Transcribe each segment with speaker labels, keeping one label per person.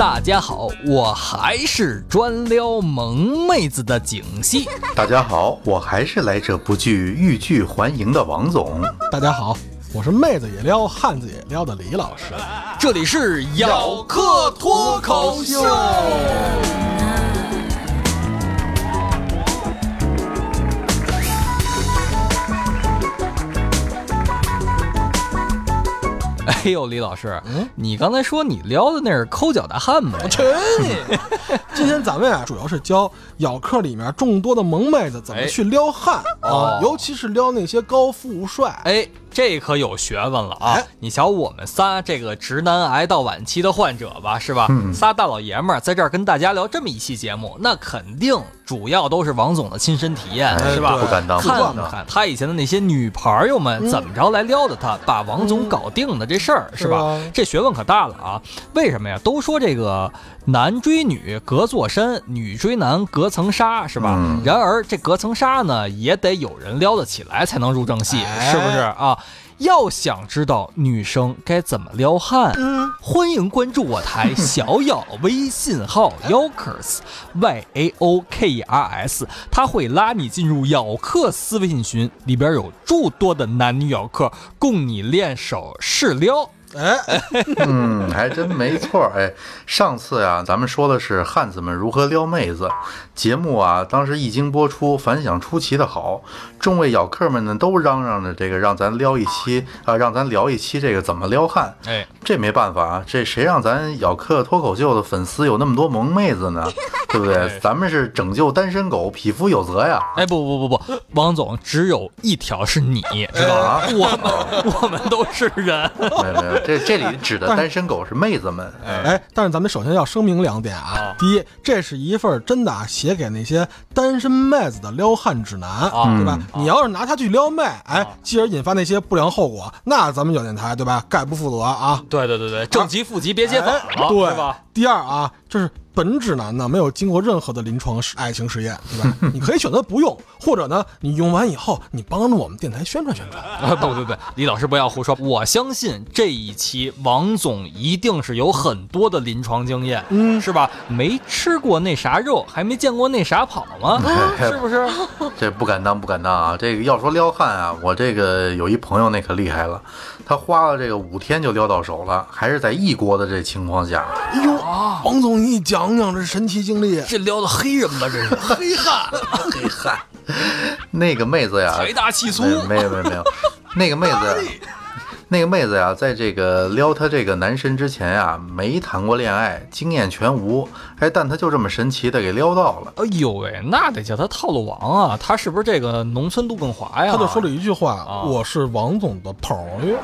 Speaker 1: 大家好，我还是专撩萌妹子的景熙。
Speaker 2: 大家好，我还是来者不拒、欲拒还迎的王总。
Speaker 3: 大家好，我是妹子也撩、汉子也撩的李老师。
Speaker 1: 这里是咬客脱口秀。哎呦，李老师，嗯你刚才说你撩的那是抠脚大汉吗？
Speaker 3: 我去你！今天咱们啊，主要是教咬客里面众多的萌妹子怎么去撩汉啊，尤其是撩那些高富帅。
Speaker 1: 哎。这可有学问了啊！你瞧，我们仨这个直男癌到晚期的患者吧，是吧？仨大老爷们儿在这儿跟大家聊这么一期节目，那肯定主要都是王总的亲身体验，是吧？
Speaker 2: 不敢当，
Speaker 1: 看看他以前的那些女朋友们怎么着来撩的他，把王总搞定的这事儿，是吧？这学问可大了啊！为什么呀？都说这个男追女隔座山，女追男隔层纱，是吧？然而这隔层纱呢，也得有人撩得起来才能入正戏，是不是啊？要想知道女生该怎么撩汉，欢迎关注我台小咬微信号 Yokers Y A O K E R S，他会拉你进入咬客私微信群，里边有诸多的男女咬客供你练手试撩。哎，
Speaker 2: 嗯，还真没错。哎，上次呀，咱们说的是汉子们如何撩妹子，节目啊，当时一经播出，反响出奇的好，众位咬客们呢都嚷嚷着这个让咱撩一期啊，让咱聊一期这个怎么撩汉。
Speaker 1: 哎，
Speaker 2: 这没办法啊，这谁让咱咬客脱口秀的粉丝有那么多萌妹子呢？对不对？咱们是拯救单身狗，匹夫有责呀。
Speaker 1: 哎，不不不不，王总只有一条是你，知道吗？我们我们都是人。
Speaker 2: 没有没有。这这里指的单身狗是妹子们，
Speaker 3: 哎，但是咱们首先要声明两点啊。第一，这是一份真的啊写给那些单身妹子的撩汉指南，对吧？你要是拿它去撩妹，哎，继而引发那些不良后果，那咱们有电台，对吧？概不负责啊。
Speaker 1: 对对对对，正极负极别接反了，
Speaker 3: 对
Speaker 1: 吧？
Speaker 3: 第二啊，就是。本指南呢没有经过任何的临床实爱情实验，对吧？你可以选择不用，或者呢，你用完以后你帮着我们电台宣传宣传。
Speaker 1: 啊，不不不，李老师不要胡说，我相信这一期王总一定是有很多的临床经验，嗯，是吧？没吃过那啥肉，还没见过那啥跑吗？是不是？
Speaker 2: 这不敢当，不敢当啊！这个要说撩汉啊，我这个有一朋友那可厉害了。他花了这个五天就撩到手了，还是在异国的这情况下。
Speaker 3: 哎呦，王总，你讲讲这神奇经历。
Speaker 1: 这撩的黑人吧？这是
Speaker 3: 黑汉，
Speaker 2: 黑汉。那个妹子呀，
Speaker 1: 财大气粗。
Speaker 2: 没有没有没有，那个妹子。那个妹子呀，在这个撩她这个男神之前呀，没谈过恋爱，经验全无。哎，但她就这么神奇的给撩到了。
Speaker 1: 哎呦喂，那得叫她套路王啊！她是不是这个农村杜更华呀？
Speaker 3: 她就说了一句话：“啊我是王总的朋友。”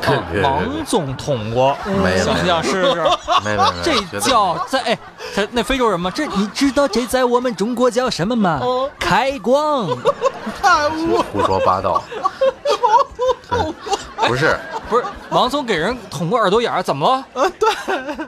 Speaker 1: 王总捅过，
Speaker 2: 没
Speaker 1: 想想试试？
Speaker 2: 没没没，
Speaker 1: 这叫在哎，这那非洲人吗？这你知道这在我们中国叫什么吗？开光。
Speaker 2: 胡说八道。不是。
Speaker 1: 不是王松给人捅过耳朵眼儿，怎么了？
Speaker 3: 呃，对，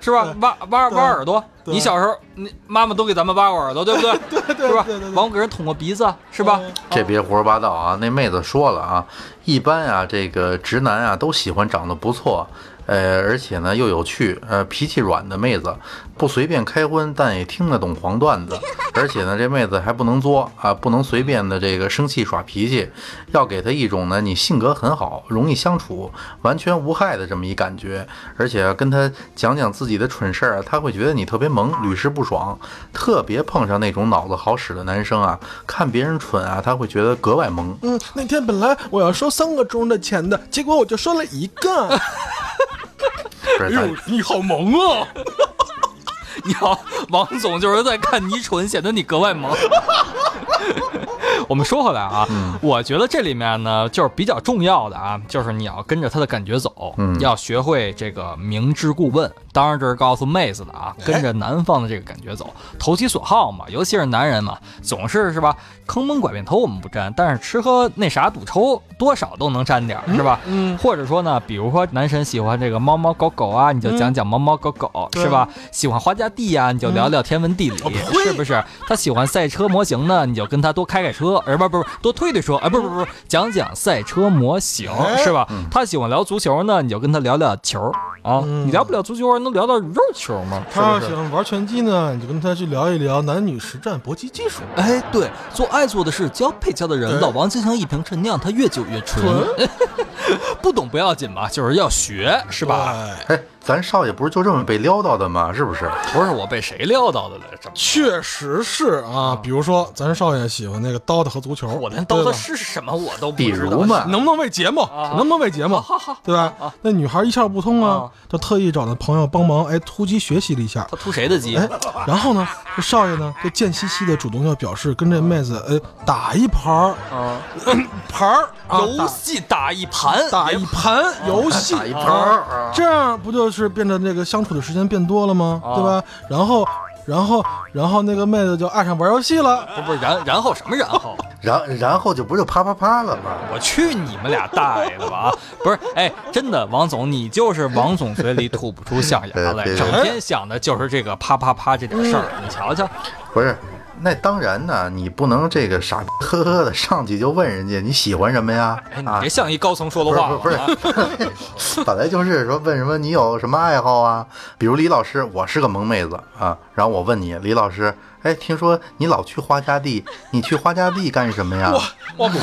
Speaker 1: 是吧？挖挖挖耳朵。你小时候，你妈妈都给咱们挖过耳朵，对不对？
Speaker 3: 对对，
Speaker 1: 是吧？王总给人捅过鼻子，是吧？
Speaker 2: 这别胡说八道啊！那妹子说了啊，一般啊，这个直男啊都喜欢长得不错。呃，而且呢又有趣，呃，脾气软的妹子，不随便开荤，但也听得懂黄段子。而且呢，这妹子还不能作啊，不能随便的这个生气耍脾气，要给她一种呢你性格很好，容易相处，完全无害的这么一感觉。而且跟她讲讲自己的蠢事儿，她会觉得你特别萌，屡试不爽。特别碰上那种脑子好使的男生啊，看别人蠢啊，他会觉得格外萌。
Speaker 3: 嗯，那天本来我要收三个钟的钱的，结果我就收了一个。
Speaker 1: 哎呦，你好萌啊！你好，王总就是在看你蠢，显得你格外萌。我们说回来啊，我觉得这里面呢，就是比较重要的啊，就是你要跟着他的感觉走，要学会这个明知故问。当然这是告诉妹子的啊，跟着男方的这个感觉走，投其所好嘛。尤其是男人嘛，总是是吧，坑蒙拐骗偷我们不沾，但是吃喝那啥赌抽多少都能沾点，是吧？嗯。或者说呢，比如说男神喜欢这个猫猫狗狗啊，你就讲讲猫猫狗狗，是吧？喜欢花家地呀，你就聊聊天文地理，是不是？他喜欢赛车模型呢，你就跟他多开开车，而不不不多推推车，哎，不不不，讲讲赛车模型，是吧？他喜欢聊足球呢，你就跟他聊聊球啊，你聊不了足球，能聊到肉球吗？
Speaker 3: 他喜欢玩拳击呢，你就跟他去聊一聊男女实战搏击技术。
Speaker 1: 哎，对，做爱做的事，交配交的人，老王就像一瓶陈酿，他越久越纯。不懂不要紧吧，就是要学，是吧？
Speaker 2: 哎。咱少爷不是就这么被撩到的吗？是不是？
Speaker 1: 不是我被谁撩到的了？
Speaker 3: 确实是啊。比如说，咱少爷喜欢那个刀子和足球，
Speaker 1: 我连刀子是什么我都不知
Speaker 2: 道。比如嘛，
Speaker 3: 能不能为节目？能不能为节目？对吧？那女孩一窍不通啊，就特意找那朋友帮忙，哎，突击学习了一下。
Speaker 1: 他突谁的机？
Speaker 3: 哎，然后呢，这少爷呢就贱兮兮的主动要表示跟这妹子，哎，打一盘儿啊，盘儿
Speaker 1: 游戏打一盘，
Speaker 3: 打一盘游戏，
Speaker 2: 打一盘，
Speaker 3: 这样不就是？是变得那个相处的时间变多了吗？对吧？然后，然后，然后那个妹子就爱上玩游戏了。
Speaker 1: 不不，然然后什么然后？
Speaker 2: 然然后就不就啪啪啪了吗？
Speaker 1: 我去你们俩大爷的吧！啊，不是，哎，真的，王总，你就是王总嘴里吐不出象牙来，整天想的就是这个啪啪啪这点事儿。你瞧瞧，
Speaker 2: 不是。那当然呢，你不能这个傻呵呵的上去就问人家你喜欢什么呀？
Speaker 1: 哎，你别像一高层说的话。
Speaker 2: 不是不是，本来就是说问什么你有什么爱好啊？比如李老师，我是个萌妹子啊，然后我问你，李老师。哎，听说你老去花家地，你去花家地干什么呀？
Speaker 3: 我我呸！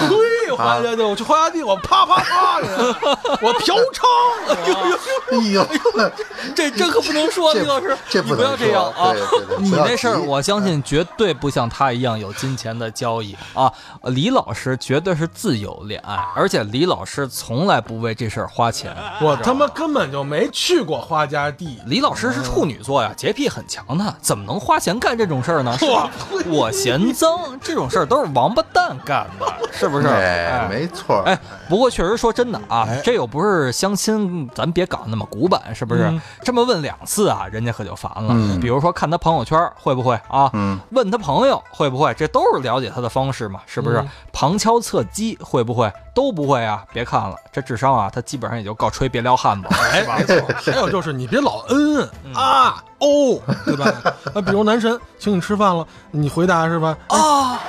Speaker 3: 花家地，我去花家地，我啪啪啪的，我嫖娼。
Speaker 2: 哎 呦哎呦，
Speaker 1: 这这可不能说，李老师，
Speaker 2: 这
Speaker 1: 不要这样啊！你
Speaker 2: 那
Speaker 1: 事儿，我相信绝对不像他一样有金钱的交易啊。李老师绝对是自由恋爱，而且李老师从来不为这事儿花钱。
Speaker 3: 我他妈根本就没去过花家地。
Speaker 1: 李老师是处女座呀，洁癖很强的，怎么能花钱干这种事儿呢？
Speaker 3: 我
Speaker 1: 我嫌脏，这种事儿都是王八蛋干的，是不是？
Speaker 2: 哎，没错。
Speaker 1: 哎，不过确实说真的啊，这又不是相亲，咱别搞那么古板，是不是？这么问两次啊，人家可就烦了。比如说看他朋友圈会不会啊？问他朋友会不会？这都是了解他的方式嘛，是不是？旁敲侧击会不会？都不会啊！别看了，这智商啊，他基本上也就告吹别撩汉子，
Speaker 3: 是吧？还有就是你别老嗯啊哦，对吧？那，比如男神请你吃饭了，你回答是吧？
Speaker 1: 啊，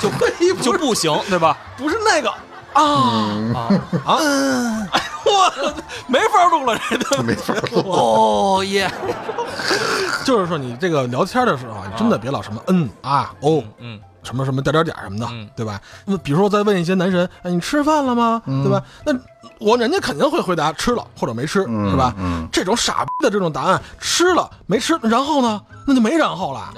Speaker 1: 就 就不行，对吧？
Speaker 3: 不是那个啊啊啊！我没法录了，这都
Speaker 2: 没法录。
Speaker 1: 哦耶！
Speaker 3: 就是说你这个聊天的时候，你真的别老什么嗯啊哦嗯。什么什么点点点什么的，对吧？那比如说再问一些男神，哎，你吃饭了吗？对吧？那我人家肯定会回答吃了或者没吃，是吧？这种傻逼的这种答案，吃了没吃，然后呢？那就没然后了。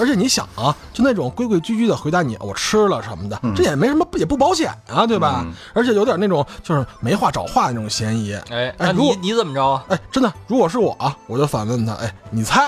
Speaker 3: 而且你想啊，就那种规规矩矩的回答你我吃了什么的，这也没什么也不保险啊，对吧？而且有点那种就是没话找话的那种嫌疑。
Speaker 1: 哎，那你你怎么着啊？
Speaker 3: 哎，真的，如果是我啊，我就反问他，哎，你猜？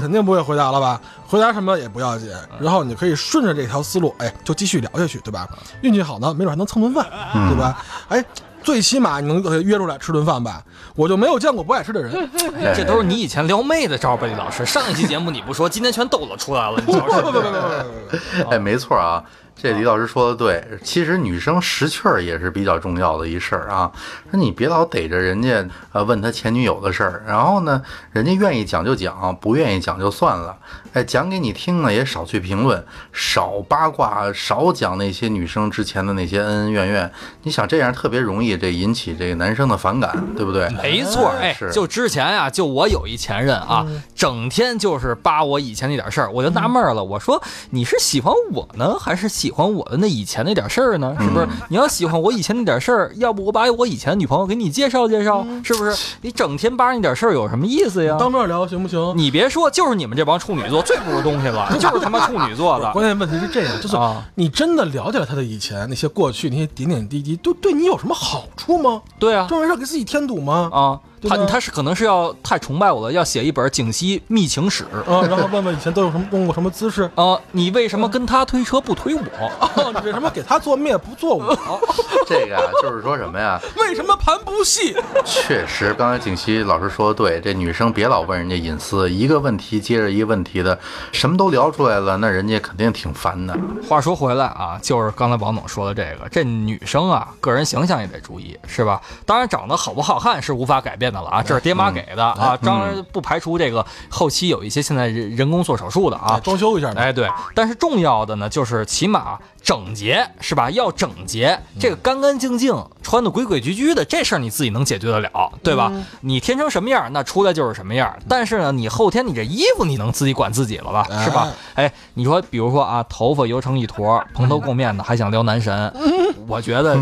Speaker 3: 肯定不会回答了吧？回答什么也不要紧，然后你可以顺着这条思路，哎，就继续聊下去，对吧？运气好呢，没准还能蹭顿饭，对吧？哎，最起码你能约出来吃顿饭吧？我就没有见过不爱吃的人，
Speaker 1: 这都是你以前撩妹的招吧，李老师？上那期节目你不说，今天全抖了出来了，你瞧
Speaker 3: 不不不不，
Speaker 2: 哎，没错啊。这李老师说的对，其实女生识趣儿也是比较重要的一事儿啊。那你别老逮着人家呃问他前女友的事儿，然后呢，人家愿意讲就讲，不愿意讲就算了。哎，讲给你听呢，也少去评论，少八卦，少讲那些女生之前的那些恩恩怨怨。你想这样特别容易这引起这个男生的反感，对不对？
Speaker 1: 没错，哎，就之前啊，就我有一前任啊，整天就是扒我以前那点事儿，我就纳闷了，我说你是喜欢我呢，还是喜？喜欢我的那以前那点事儿呢，是不是？你要喜欢我以前那点事儿，要不我把我以前的女朋友给你介绍介绍，是不是？你整天扒那点事儿有什么意思呀？
Speaker 3: 当面聊行不行？
Speaker 1: 你别说，就是你们这帮处女座最不是东西了，就是他妈处女座的。
Speaker 3: 关键问题是这样，就是你真的了解了他的以前那些过去那些点点滴滴，都对你有什么好处吗？
Speaker 1: 对啊，
Speaker 3: 这没事给自己添堵吗？啊。他
Speaker 1: 他是可能是要太崇拜我了，要写一本景熙秘情史
Speaker 3: 啊，然后问问以前都有什么用过什么姿势
Speaker 1: 啊？你为什么跟他推车不推我？
Speaker 3: 你为什么给他做面不做我？
Speaker 2: 这个啊，就是说什么呀？
Speaker 3: 为什么盘不细？
Speaker 2: 确实，刚才景熙老师说的对，这女生别老问人家隐私，一个问题接着一个问题的，什么都聊出来了，那人家肯定挺烦的。
Speaker 1: 话说回来啊，就是刚才王总说的这个，这女生啊，个人形象也得注意，是吧？当然，长得好不好看是无法改变的了啊，这是爹妈给的啊。当然不排除这个后期有一些现在人人工做手术的啊，
Speaker 3: 装修一下。
Speaker 1: 哎，对。但是重要的呢，就是起码整洁，是吧？要整洁，这个干干净净，穿的规规矩矩的，这事儿你自己能解决得了，对吧？你天生什么样，那出来就是什么样。但是呢，你后天你这衣服你能自己管自己了吧，是吧？哎，你说，比如说啊，头发油成一坨，蓬头垢面的，还想撩男神，我觉得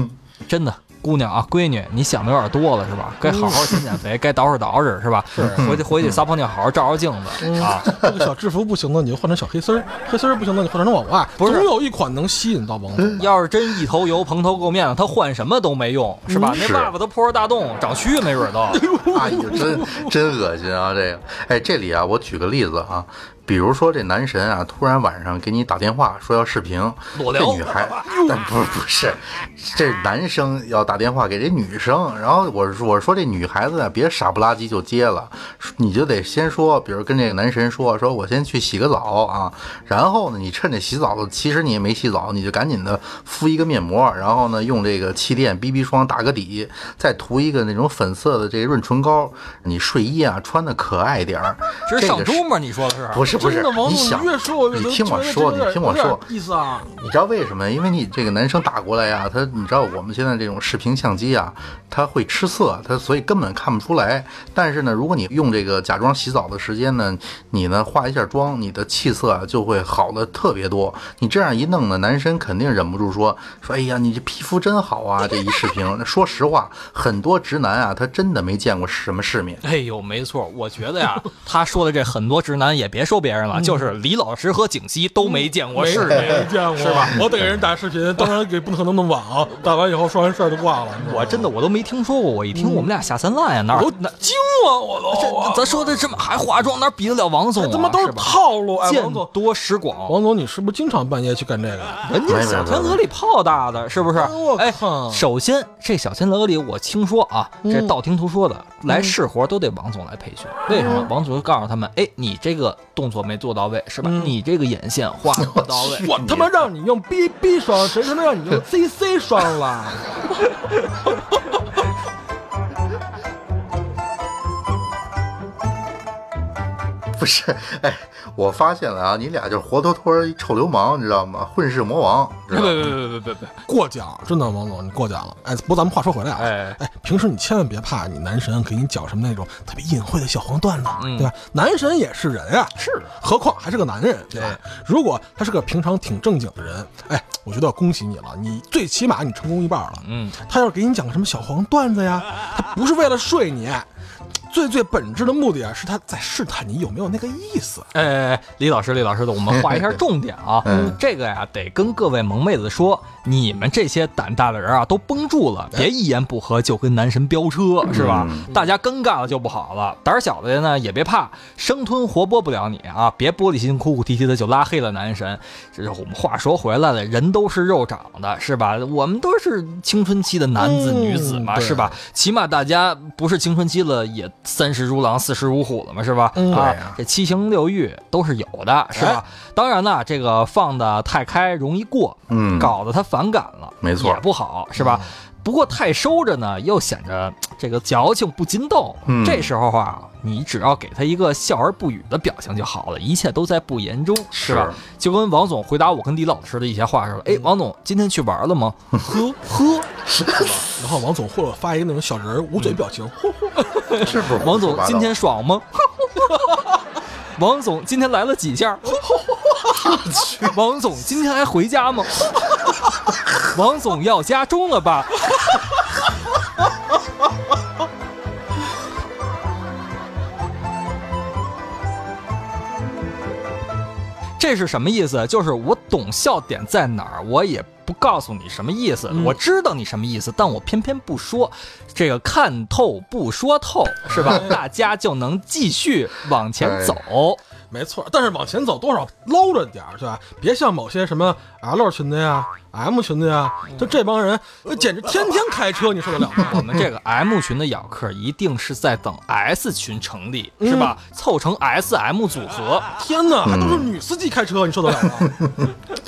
Speaker 1: 真的。姑娘啊，闺女，你想的有点多了是吧？该好好减减肥，该捯饬捯饬是吧？
Speaker 3: 是，
Speaker 1: 回去回去撒泡尿，好好照照镜子啊。
Speaker 3: 这个小制服不行的，你就换成小黑丝儿；黑丝儿不行的，你换成网袜。
Speaker 1: 不是，
Speaker 3: 总有一款能吸引到王总。
Speaker 1: 要是真一头油、蓬头垢面的，他换什么都没用，是吧？那袜子都破着大洞，长蛆没准都。
Speaker 2: 哎呀，真真恶心啊！这个，哎，这里啊，我举个例子啊。比如说这男神啊，突然晚上给你打电话说要视频，这女孩，但不不是，这男生要打电话给这女生，然后我我说这女孩子呢，别傻不拉几就接了，你就得先说，比如跟这个男神说，说我先去洗个澡啊，然后呢，你趁着洗澡，其实你也没洗澡，你就赶紧的敷一个面膜，然后呢，用这个气垫 BB 霜打个底，再涂一个那种粉色的这个润唇膏，你睡衣啊穿的可爱点儿，
Speaker 1: 这是上猪吗？你说的是？
Speaker 2: 不是。不是，你想，
Speaker 3: 你
Speaker 2: 听我说，你听我说，
Speaker 3: 意思啊？
Speaker 2: 你知道为什么？因为你这个男生打过来呀，他你知道我们现在这种视频相机啊，他会吃色，他所以根本看不出来。但是呢，如果你用这个假装洗澡的时间呢，你呢化一下妆，你的气色啊就会好的特别多。你这样一弄呢，男生肯定忍不住说说，哎呀，你这皮肤真好啊！这一视频，说实话，很多直男啊，他真的没见过什么世面。
Speaker 1: 哎呦，没错，我觉得呀，他说的这很多直男也别说。别人了，就是李老师和景熙都没见过世面，
Speaker 3: 没见过
Speaker 1: 是吧？
Speaker 3: 我得给人打视频，当然给不可能那么晚啊！打完以后说完事儿就挂了。
Speaker 1: 我真的我都没听说过，我一听我们俩下三滥呀，哪
Speaker 3: 哪惊了我都！
Speaker 1: 咱说的这么还化妆，哪比得了王总？
Speaker 3: 他妈都是套路！哎，王总
Speaker 1: 多识广，
Speaker 3: 王总你是不是经常半夜去干这个？
Speaker 1: 人家小天鹅里泡大的，是不是？哎，首先这小天鹅里我听说啊，这道听途说的，来试活都得王总来培训。为什么？王总就告诉他们，哎，你这个动作没做到位。是吧？你这个眼线画不到位，
Speaker 3: 我他妈让你用 BB 霜，谁他妈让你用 CC 霜了？
Speaker 2: 不是，哎。我发现了啊，你俩就是活脱脱一臭流氓，你知道吗？混世魔王。
Speaker 1: 别别别别别别别，
Speaker 3: 过奖，真的，王总你过奖了。哎，不过咱们话说回来啊，
Speaker 1: 哎
Speaker 3: 哎，平时你千万别怕你男神给你讲什么那种特别隐晦的小黄段子，对吧？男神也是人啊，
Speaker 1: 是，
Speaker 3: 何况还是个男人，对吧？如果他是个平常挺正经的人，哎，我觉得恭喜你了，你最起码你成功一半了。
Speaker 1: 嗯，
Speaker 3: 他要是给你讲什么小黄段子呀，他不是为了睡你。最最本质的目的啊，是他在试探你有没有那个意思。
Speaker 1: 哎，李老师，李老师的，我们画一下重点啊。这个呀，得跟各位萌妹子说，你们这些胆大的人啊，都绷住了，别一言不合就跟男神飙车，是吧？大家尴尬了就不好了。胆小的人呢，也别怕，生吞活剥不了你啊！别玻璃心，哭哭啼啼的就拉黑了男神。这是我们话说回来了，人都是肉长的，是吧？我们都是青春期的男子女子嘛，是吧？起码大家不是青春期了也。三十如狼，四十如虎了嘛，是吧？
Speaker 2: 啊，
Speaker 1: 这七情六欲都是有的，是吧？当然呢，这个放的太开容易过，
Speaker 2: 嗯，
Speaker 1: 搞得他反感了，
Speaker 2: 没错，
Speaker 1: 也不好，是吧？不过太收着呢，又显着这个矫情不禁逗。这时候啊，你只要给他一个笑而不语的表情就好了，一切都在不言中，是吧？就跟王总回答我跟李老师的一些话似的。哎，王总今天去玩了吗？呵呵，
Speaker 3: 是吧？然后王总或者发一个那种小人捂嘴表情，
Speaker 2: 是不是？
Speaker 1: 王总今天爽吗？王总今天来了几下？王总今天还回家吗？王总要加钟了吧？这是什么意思？就是我懂笑点在哪儿，我也不告诉你什么意思。我知道你什么意思，但我偏偏不说。这个看透不说透，是吧？大家就能继续往前走。
Speaker 3: 没错，但是往前走多少搂着点儿，对吧？别像某些什么 L 群的呀、M 群的呀，就这帮人，简直天天开车，你受得了吗？
Speaker 1: 我们这个 M 群的咬客一定是在等 S 群成立，是吧？凑成 SM 组合。
Speaker 3: 天哪，还都是女司机开车，你受得了吗？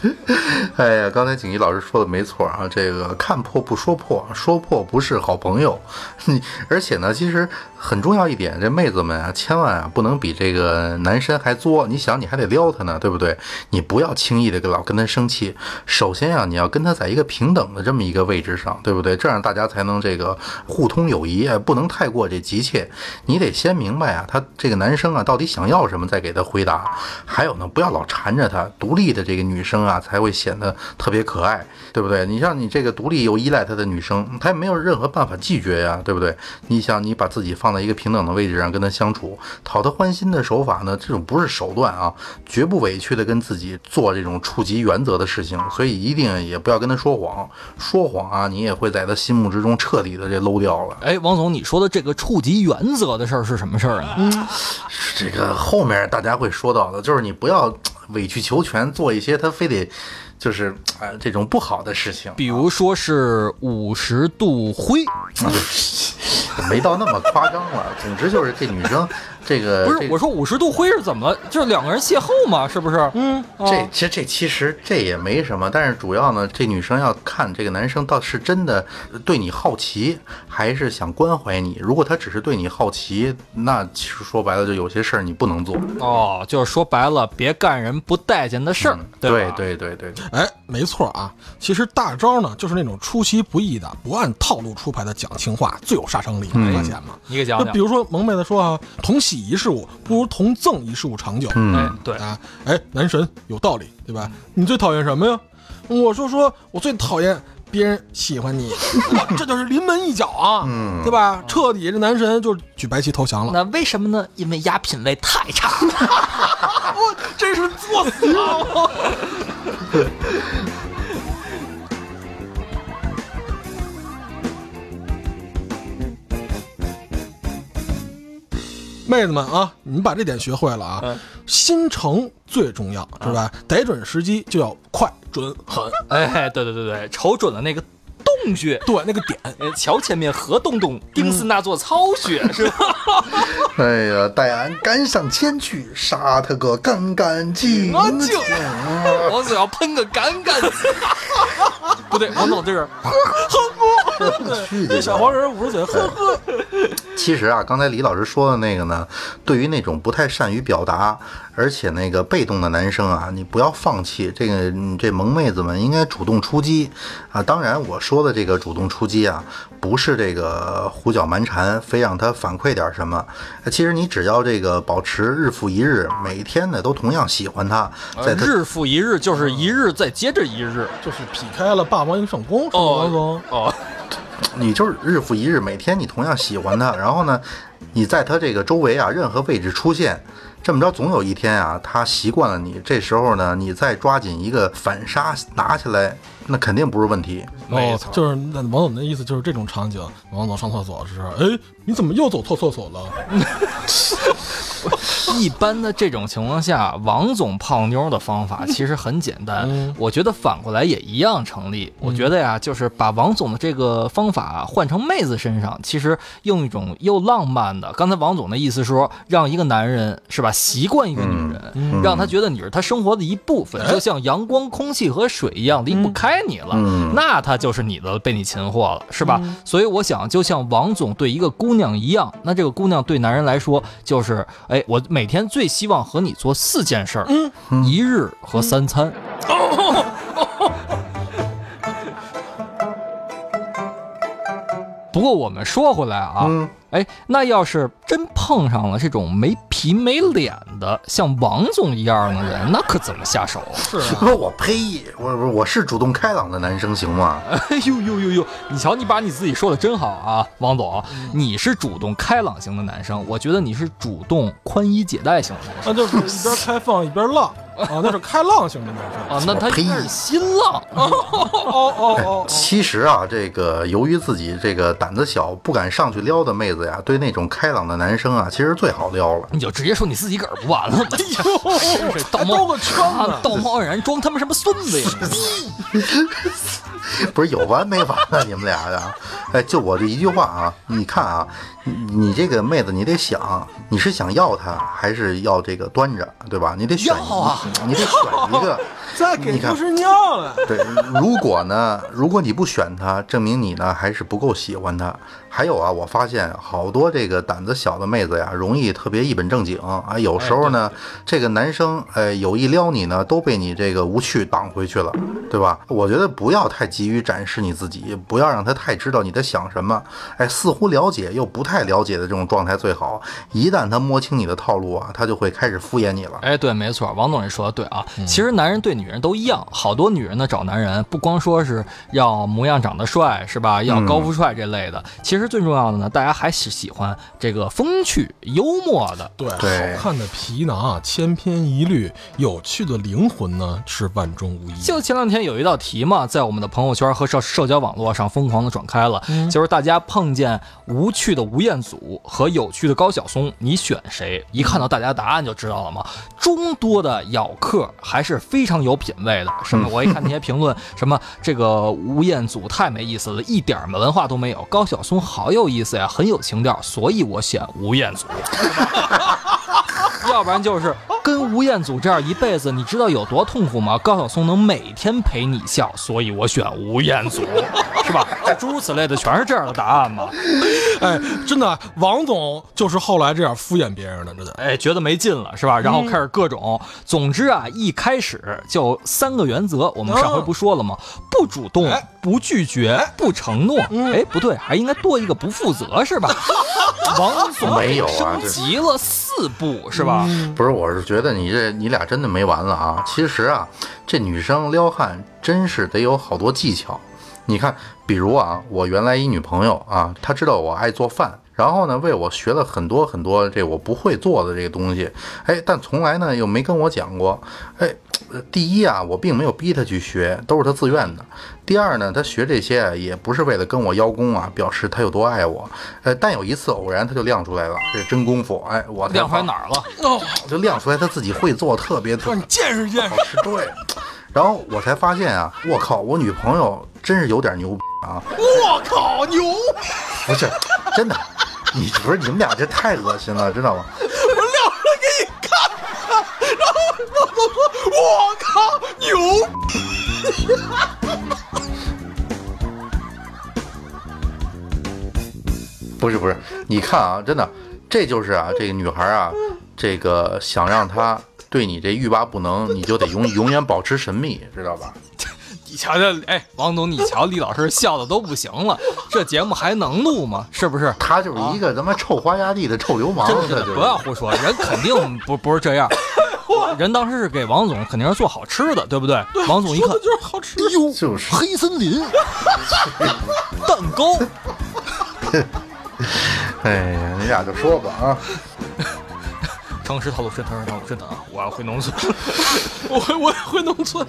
Speaker 2: 哎呀，刚才景怡老师说的没错啊，这个看破不说破，说破不是好朋友。你 而且呢，其实很重要一点，这妹子们啊，千万啊不能比这个男生还作。你想，你还得撩他呢，对不对？你不要轻易的老跟他生气。首先啊，你要跟他在一个平等的这么一个位置上，对不对？这样大家才能这个互通友谊啊，不能太过这急切。你得先明白啊，他这个男生啊到底想要什么，再给他回答。还有呢，不要老缠着他，独立的这个女生啊才会显得特别可爱，对不对？你像你这个独立又依赖他的女生，她也没有任何办法拒绝呀，对不对？你想你把自己放在一个平等的位置上跟他相处，讨他欢心的手法呢，这种不是手段啊，绝不委屈的跟自己做这种触及原则的事情，所以一定也不要跟他说谎，说谎啊，你也会在他心目之中彻底的这搂掉了。
Speaker 1: 哎，王总，你说的这个触及原则的事儿是什么事儿啊？
Speaker 3: 嗯，
Speaker 2: 这个后面大家会说到的，就是你不要委曲求全，做一些他非得。就是啊，这种不好的事情，
Speaker 1: 比如说是五十度灰，
Speaker 2: 没到那么夸张了。总之就是这女生。这个
Speaker 1: 不是我说五十度灰是怎么了？就是两个人邂逅嘛，是不是？
Speaker 3: 嗯，
Speaker 2: 这其实这其实这也没什么，但是主要呢，这女生要看这个男生倒是真的对你好奇，还是想关怀你。如果他只是对你好奇，那其实说白了，就有些事儿你不能做。
Speaker 1: 哦，就是说白了，别干人不待见的事儿。对
Speaker 2: 对对对
Speaker 3: 对。哎，没错啊。其实大招呢，就是那种出其不意的、不按套路出牌的讲情话，最有杀伤力。发现吗？
Speaker 1: 你给讲讲。
Speaker 3: 就比如说萌妹子说啊，同喜。一事物不如同赠一事物长久。
Speaker 1: 嗯，对
Speaker 3: 啊，哎，男神有道理，对吧？你最讨厌什么呀？我说说，我最讨厌别人喜欢你，这就是临门一脚啊，对吧？彻底这男神就举白旗投降了。
Speaker 1: 那为什么呢？因为鸭品味太差。
Speaker 3: 我这是作死啊！妹子们啊，你们把这点学会了啊！心诚最重要，是吧？逮准时机就要快、准、狠。
Speaker 1: 哎，对对对对，瞅准了那个洞穴，
Speaker 3: 对那个点。
Speaker 1: 瞧前面河洞洞，定是那座巢穴，是吧？
Speaker 2: 哎呀，待俺赶上前去，杀他个干干净净。
Speaker 1: 我只要喷个干干净。不对，王总这是 呵
Speaker 3: 呵，这小黄人捂着嘴呵呵。
Speaker 2: 其实啊，刚才李老师说的那个呢，对于那种不太善于表达，而且那个被动的男生啊，你不要放弃这个，这萌妹子们应该主动出击啊。当然，我说的这个主动出击啊，不是这个胡搅蛮缠，非让他反馈点什么。其实你只要这个保持日复一日，每天呢都同样喜欢他，在
Speaker 1: 日复一日就是一日再接着一日，
Speaker 3: 就是劈开了霸王硬上弓，王总
Speaker 1: 哦。
Speaker 2: 你就是日复一日，每天你同样喜欢他，然后呢，你在他这个周围啊，任何位置出现，这么着总有一天啊，他习惯了你，这时候呢，你再抓紧一个反杀拿起来，那肯定不是问题。
Speaker 3: 哦，就是那王总的意思就是这种场景，王总上厕所的时候，哎，你怎么又走错厕所了？
Speaker 1: 一般的这种情况下，王总泡妞的方法其实很简单，我觉得反过来也一样成立。我觉得呀，就是把王总的这个方法换成妹子身上，其实用一种又浪漫的。刚才王总的意思说，让一个男人是吧习惯一个女人，让他觉得你是他生活的一部分，就像阳光、空气和水一样离不开你了，那他就是你的，被你擒获了，是吧？所以我想，就像王总对一个姑娘一样，那这个姑娘对男人来说就是，哎，我每天最希望和你做四件事儿，一日和三餐。不过我们说回来啊。哎，那要是真碰上了这种没皮没脸的像王总一样的人，那可怎么下手？
Speaker 3: 是
Speaker 2: 啊，我呸！我我我是主动开朗的男生，行吗？
Speaker 1: 哎呦呦呦呦！你瞧，你把你自己说的真好啊，王总，你是主动开朗型的男生，我觉得你是主动宽衣解带型的男生，
Speaker 3: 那就是一边开放一边浪。啊，那是开浪型的男生
Speaker 1: 啊，那他应该是新浪。
Speaker 3: 哦哦哦，
Speaker 2: 其实啊，这个由于自己这个胆子小，不敢上去撩的妹子呀，对那种开朗的男生啊，其实最好撩了。
Speaker 1: 你就直接说你自己个儿不完了 吗？
Speaker 3: 哎呦，
Speaker 1: 道貌
Speaker 3: 个圈子，
Speaker 1: 道貌岸然，装他妈什么孙子呀？
Speaker 2: 不是有完没完啊？你们俩呀？哎，就我这一句话啊，你看啊，你你这个妹子，你得想，你是想要她，还是要这个端着，对吧？你得选一，你得选一个。
Speaker 3: 再给就是尿了。
Speaker 2: 对，如果呢，如果你不选她，证明你呢还是不够喜欢她。还有啊，我发现好多这个胆子小的妹子呀，容易特别一本正经啊。有时候呢，这个男生哎有意撩你呢，都被你这个无趣挡回去了，对吧？我觉得不要太急于展示你自己，不要让他太知道你在想什么。哎，似乎了解又不太了解的这种状态最好。一旦他摸清你的套路啊，他就会开始敷衍你了。
Speaker 1: 哎，对，没错，王总也说的对啊。其实男人对女人都一样，好多女人呢找男人，不光说是要模样长得帅，是吧？要高富帅这类的，其实。最重要的呢，大家还是喜欢这个风趣幽默的，
Speaker 3: 对，好看的皮囊千篇一律，有趣的灵魂呢是万中无一。
Speaker 1: 就前两天有一道题嘛，在我们的朋友圈和社社交网络上疯狂的转开了，就是大家碰见无趣的吴彦祖和有趣的高晓松，你选谁？一看到大家答案就知道了嘛。众多的咬客还是非常有品位的，什么我一看那些评论，什么这个吴彦祖太没意思了，一点文化都没有，高晓松好有意思呀，很有情调，所以我选吴彦祖。要不然就是跟吴彦祖这样一辈子，你知道有多痛苦吗？高晓松能每天陪你笑，所以我选吴彦祖，是吧？诸如此类的，全是这样的答案吗？
Speaker 3: 哎，真的，王总就是后来这样敷衍别人的，真的。
Speaker 1: 哎，觉得没劲了，是吧？然后开始各种，总之啊，一开始就三个原则，我们上回不说了吗？不主动，不拒绝，不承诺。哎，不对，还应该多一个不负责，是吧？王总
Speaker 2: 没有
Speaker 1: 升级了四步，是吧？
Speaker 2: 不是，我是觉得你这你俩真的没完了啊！其实啊，这女生撩汉真是得有好多技巧。你看，比如啊，我原来一女朋友啊，她知道我爱做饭，然后呢，为我学了很多很多这我不会做的这个东西，哎，但从来呢又没跟我讲过。哎，第一啊，我并没有逼他去学，都是他自愿的。第二呢，他学这些也不是为了跟我邀功啊，表示他有多爱我。呃，但有一次偶然，他就亮出来了，这真功夫。哎，我
Speaker 1: 亮出来哪儿了？哦，
Speaker 2: 就亮出来他自己会做，特别特，
Speaker 3: 你见识见识。
Speaker 2: 对。然后我才发现啊，我靠，我女朋友真是有点牛逼啊！
Speaker 3: 我靠，牛！
Speaker 2: 不是，真的，你不是你们俩这太恶心了，知道吗？
Speaker 3: 我亮出来给你看，然后我都说，我靠，牛！
Speaker 2: 不是不是，你看啊，真的，这就是啊，这个女孩啊，这个想让她。对你这欲罢不能，你就得永永远保持神秘，知道吧？
Speaker 1: 你瞧瞧，哎，王总，你瞧李老师笑的都不行了，这节目还能录吗？是不是？
Speaker 2: 他就是一个他妈臭花家地的臭流氓，
Speaker 1: 真的不要胡说，人肯定不不是这样，人当时是给王总肯定是做好吃的，对不对？王总一看
Speaker 3: 就是好吃，
Speaker 2: 哟，就是
Speaker 1: 黑森林 蛋糕。
Speaker 2: 哎呀，你俩就说吧啊。
Speaker 1: 城市套路深，城市套路深的啊！我要回农村，
Speaker 3: 我回我回农村。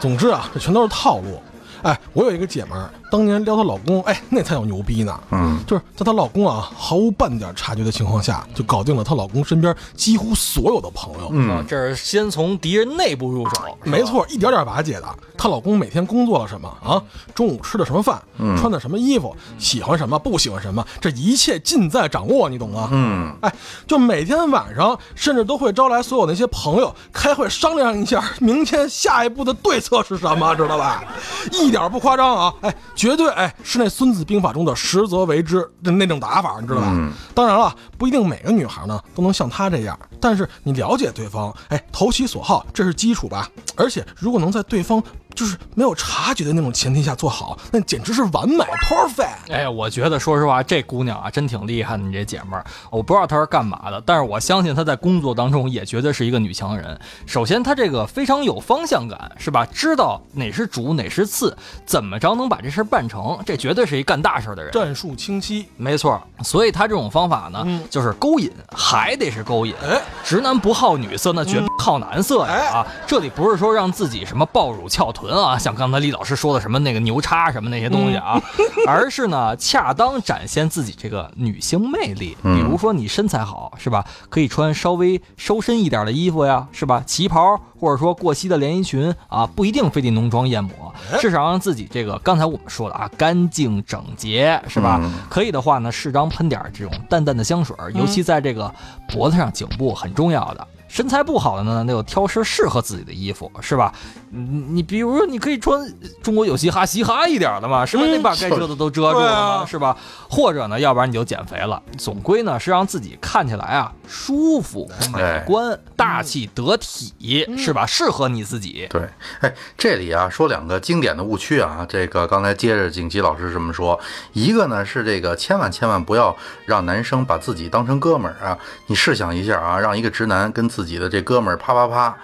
Speaker 3: 总之啊，这全都是套路。哎，我有一个姐们儿。当年撩她老公，哎，那才叫牛逼呢。嗯，就是在她老公啊毫无半点察觉的情况下，就搞定了她老公身边几乎所有的朋友。
Speaker 1: 嗯，这是先从敌人内部入手，
Speaker 3: 没错，一点点瓦解的。她老公每天工作了什么啊？中午吃的什么饭？穿的什么衣服？喜欢什么？不喜欢什么？这一切尽在掌握，你懂吗？嗯，哎，就每天晚上，甚至都会招来所有那些朋友开会商量一下，明天下一步的对策是什么，知道吧？一点不夸张啊！哎。绝对哎，是那《孙子兵法》中的“实则为之”的那种打法，你知道吧？当然了，不一定每个女孩呢都能像她这样，但是你了解对方，哎，投其所好，这是基础吧？而且如果能在对方。就是没有察觉的那种前提下做好，那简直是完美 perfect。
Speaker 1: 哎，我觉得说实话，这姑娘啊，真挺厉害的。你这姐们儿，我不知道她是干嘛的，但是我相信她在工作当中也绝对是一个女强人。首先，她这个非常有方向感，是吧？知道哪是主，哪是次，怎么着能把这事儿办成，这绝对是一干大事的人。
Speaker 3: 战术清晰，
Speaker 1: 没错。所以她这种方法呢，就是勾引，还得是勾引。哎，直男不好女色，那绝。好男色呀啊！这里不是说让自己什么抱乳翘臀啊，像刚才李老师说的什么那个牛叉什么那些东西啊，而是呢恰当展现自己这个女性魅力。比如说你身材好是吧，可以穿稍微收身一点的衣服呀，是吧？旗袍或者说过膝的连衣裙啊，不一定非得浓妆艳抹，至少让自己这个刚才我们说的啊干净整洁是吧？可以的话呢，适当喷点这种淡淡的香水，尤其在这个脖子上、颈部很重要的。身材不好的呢，那就挑身适合自己的衣服，是吧？你你比如说，你可以穿中国有嘻哈嘻哈一点的嘛，是吧？那把该遮的都遮住了嘛，是吧？或者呢，要不然你就减肥了。总归呢是让自己看起来啊舒服、美观、大气、得体，是吧？适合你自己。
Speaker 2: 对，哎，这里啊说两个经典的误区啊，这个刚才接着景琦老师这么说，一个呢是这个千万千万不要让男生把自己当成哥们儿啊。你试想一下啊，让一个直男跟自己的这哥们儿啪啪啪，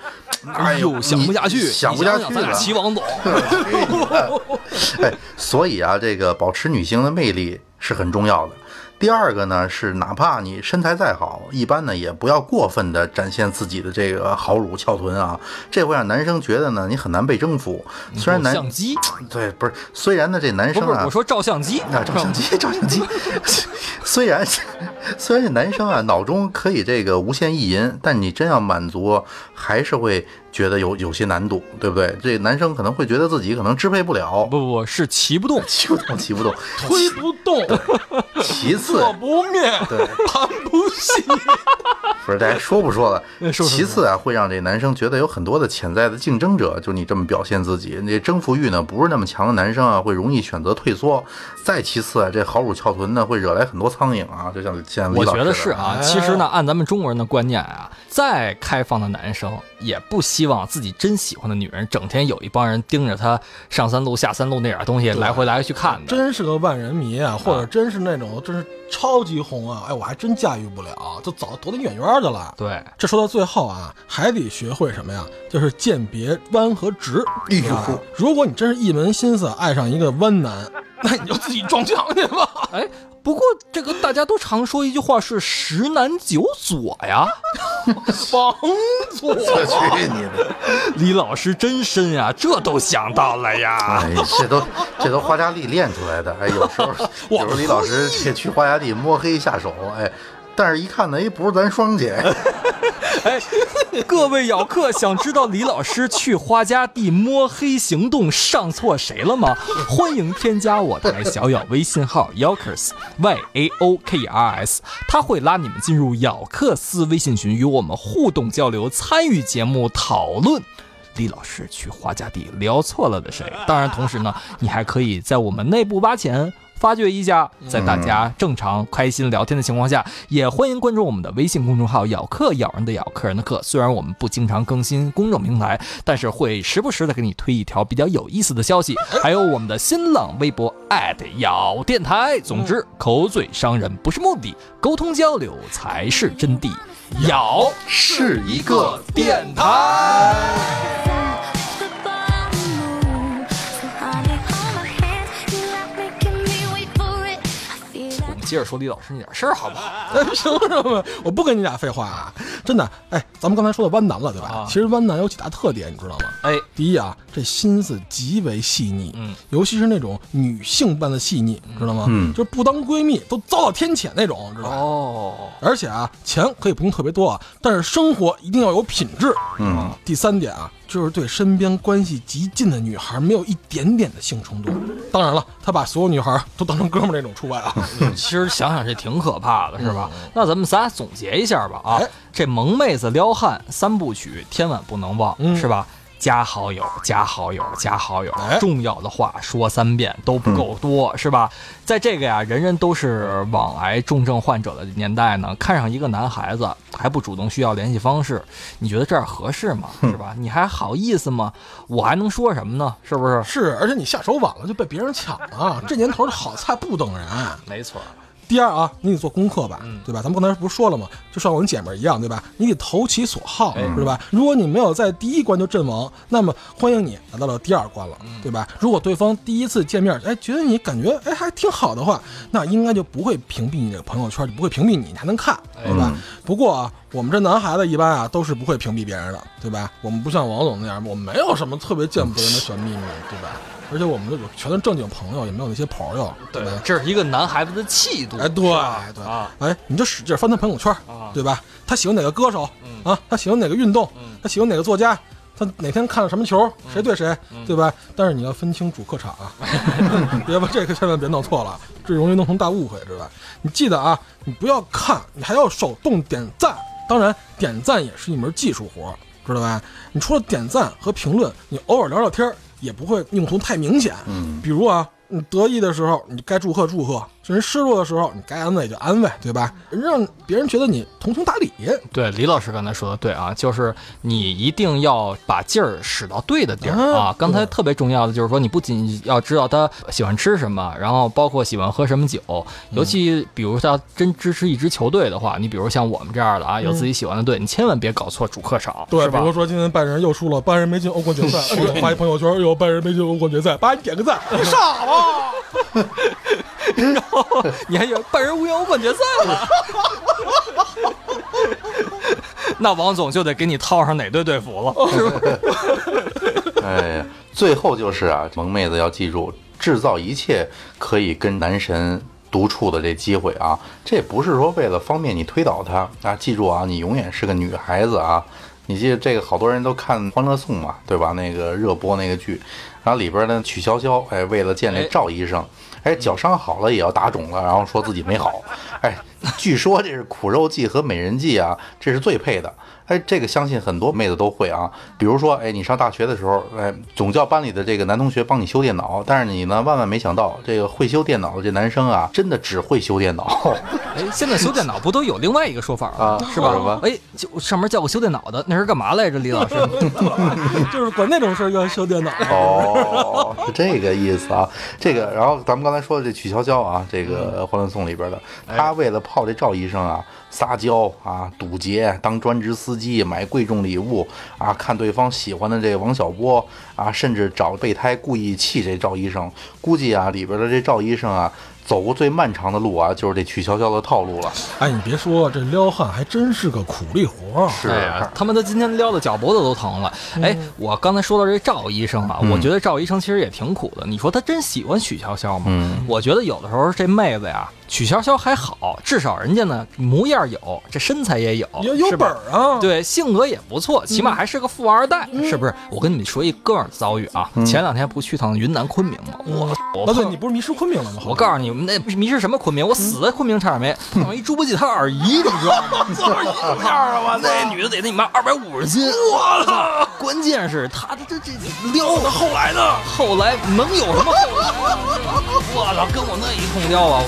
Speaker 1: 哎呦，想不下去，
Speaker 2: 想不下去
Speaker 1: 了。齐王总，
Speaker 2: 哎，所以啊，这个保持女性的魅力是很重要的。第二个呢是，哪怕你身材再好，一般呢也不要过分的展现自己的这个好乳翘臀啊，这会让男生觉得呢你很难被征服。虽然男
Speaker 1: 相机
Speaker 2: 对不是，虽然呢这男生啊，
Speaker 1: 我说照相机，
Speaker 2: 那照相机，照相机。虽然虽然这男生啊脑中可以这个无限意淫，但你真要满足，还是会。觉得有有些难度，对不对？这男生可能会觉得自己可能支配不了。
Speaker 1: 不不不是骑不动，
Speaker 2: 骑不动，骑不动，
Speaker 3: 推不动。
Speaker 2: 其次，
Speaker 3: 侧不面，
Speaker 2: 对，
Speaker 3: 盘不起。
Speaker 2: 不是，大家说不说了？其次啊，会让这男生觉得有很多的潜在的竞争者。就你这么表现自己，那征服欲呢不是那么强的男生啊，会容易选择退缩。再其次啊，这好乳翘臀呢，会惹来很多苍蝇啊。就像现在
Speaker 1: 我觉得是啊。其实呢，按咱们中国人的观念啊，再开放的男生也不希。望自己真喜欢的女人，整天有一帮人盯着他上三路下三路那点东西来回来回去看的，
Speaker 3: 真是个万人迷啊！或者真是那种真是超级红啊！哎，我还真驾驭不了，就早躲得远远的了。
Speaker 1: 对，
Speaker 3: 这说到最后啊，还得学会什么呀？就是鉴别弯和直。
Speaker 2: 哎呦，
Speaker 3: 如果你真是一门心思爱上一个弯男，那你就自己撞墙去吧。
Speaker 1: 哎。不过这个大家都常说一句话是十男九左呀，
Speaker 3: 方左。
Speaker 2: 去你的！
Speaker 1: 李老师真深呀，这都想到了呀。
Speaker 2: 哎，这都这都花家丽练出来的。哎，有时候 有时候李老师去去花家地摸黑下手，哎。但是，一看呢，哎，不是咱双姐。
Speaker 1: 哎，各位咬客，想知道李老师去花家地摸黑行动上错谁了吗？欢迎添加我的小咬微信号 Yaokers Y A O K R S，他会拉你们进入咬克斯微信群，与我们互动交流，参与节目讨论。李老师去花家地聊错了的谁？当然，同时呢，你还可以在我们内部挖潜。发掘一下，在大家正常开心聊天的情况下，也欢迎关注我们的微信公众号“咬客咬人的咬客人的客”。虽然我们不经常更新公众平台，但是会时不时的给你推一条比较有意思的消息。还有我们的新浪微博咬电台。总之，口嘴伤人不是目的，沟通交流才是真谛。咬是一个电台。接着说李老师那点事儿好不好？
Speaker 3: 凭什么？我不跟你俩废话啊！真的，哎，咱们刚才说到弯男了，对吧？其实弯男有几大特点，你知道吗？
Speaker 1: 哎，
Speaker 3: 第一啊，这心思极为细腻，嗯，尤其是那种女性般的细腻，知道吗？嗯，就是不当闺蜜都遭到天谴那种，知道吗？哦，而且啊，钱可以不用特别多啊，但是生活一定要有品质。嗯，第三点啊。就是对身边关系极近的女孩没有一点点的性冲动。当然了，他把所有女孩都当成哥们那种除外啊。
Speaker 1: 其实想想这挺可怕的，是吧？那咱们仨总结一下吧啊，这萌妹子撩汉三部曲，千万不能忘，是吧？加好友，加好友，加好友，重要的话说三遍都不够多，是吧？在这个呀，人人都是网癌重症患者的年代呢，看上一个男孩子还不主动需要联系方式，你觉得这样合适吗？是吧？你还好意思吗？我还能说什么呢？是不是？
Speaker 3: 是，而且你下手晚了就被别人抢了，这年头的好菜不等人。
Speaker 1: 没错。
Speaker 3: 第二啊，你得做功课吧，对吧？咱们刚才不是说了吗？就像我们姐妹一样，对吧？你得投其所好，是吧？如果你没有在第一关就阵亡，那么欢迎你来到了第二关了，对吧？如果对方第一次见面，哎，觉得你感觉哎还挺好的话，那应该就不会屏蔽你这个朋友圈，就不会屏蔽你，你还能看，对吧？不过啊，我们这男孩子一般啊都是不会屏蔽别人的，对吧？我们不像王总那样，我们没有什么特别见不得人的小秘密，对吧？而且我们都有全是正经朋友，也没有那些朋友，对吧？
Speaker 1: 这是一个男孩子的气度。
Speaker 3: 哎，对对啊，哎，你就使劲翻他朋友圈，对吧？他喜欢哪个歌手啊？他喜欢哪个运动？他喜欢哪个作家？他哪天看了什么球？谁对谁？对吧？但是你要分清主客场啊，别把这个千万别弄错了，这容易弄成大误会，知道吧？你记得啊，你不要看，你还要手动点赞。当然，点赞也是一门技术活，知道吧？你除了点赞和评论，你偶尔聊聊天也不会用途太明显。嗯，比如啊。你得意的时候，你该祝贺祝贺；人失落的时候，你该安慰就安慰，对吧？让别人觉得你通情达理。
Speaker 1: 对，李老师刚才说的对啊，就是你一定要把劲儿使到对的地儿啊。刚才特别重要的就是说，你不仅要知道他喜欢吃什么，然后包括喜欢喝什么酒，尤其比如他真支持一支球队的话，你比如像我们这样的啊，有自己喜欢的队，你千万别搞错主客场。
Speaker 3: 对，比如说今天拜仁又输了，拜仁没进欧冠决赛，发一朋友圈，哟，拜仁没进欧冠决赛，把你点个赞，你 傻吗？
Speaker 1: 然后你还以为拜仁无缘欧冠决赛了？那王总就得给你套上哪队队服了，是
Speaker 2: 吧？哎呀，最后就是啊，萌妹子要记住，制造一切可以跟男神独处的这机会啊，这不是说为了方便你推倒他啊，记住啊，你永远是个女孩子啊。你记得这个，好多人都看《欢乐颂》嘛，对吧？那个热播那个剧，然后里边呢，曲筱绡，哎，为了见那赵医生，哎，哎脚伤好了也要打肿了，然后说自己没好，哎，据说这是苦肉计和美人计啊，这是最配的。哎，这个相信很多妹子都会啊。比如说，哎，你上大学的时候，哎，总叫班里的这个男同学帮你修电脑，但是你呢，万万没想到，这个会修电脑的这男生啊，真的只会修电脑。
Speaker 1: 哎，现在修电脑不都有另外一个说法啊？是吧？哎，就上面叫我修电脑的，那是干嘛来着？李老师，
Speaker 3: 就是管那种事儿叫修电脑。
Speaker 2: 哦，是这个意思啊。这个，然后咱们刚才说的这曲筱绡啊，这个《欢乐颂》里边的，他为了泡这赵医生啊。撒娇啊，堵截，当专职司机，买贵重礼物啊，看对方喜欢的这个王小波啊，甚至找备胎故意气这赵医生。估计啊，里边的这赵医生啊。走过最漫长的路啊，就是这曲筱绡的套路了。
Speaker 3: 哎，你别说，这撩汉还真是个苦力活儿。
Speaker 2: 是啊，
Speaker 1: 他们都今天撩的脚脖子都疼了。哎，我刚才说到这赵医生啊，我觉得赵医生其实也挺苦的。你说他真喜欢曲筱绡吗？嗯，我觉得有的时候这妹子呀，曲筱绡还好，至少人家呢模样有，这身材也有，
Speaker 3: 有有本啊。
Speaker 1: 对，性格也不错，起码还是个富二代，是不是？我跟你们说一哥们儿遭遇啊，前两天不去趟云南昆明吗？我，
Speaker 3: 我对，你不是迷失昆明了吗？
Speaker 1: 我告诉你。那迷失什么昆明？我死在昆明差点没碰上一猪八戒他二姨，你知道吗？二姨啊！我那女的得他妈二百五十斤！我操！关键是他这这这撩的，后来呢？后来能有什么后来？我操！跟我那一通撩啊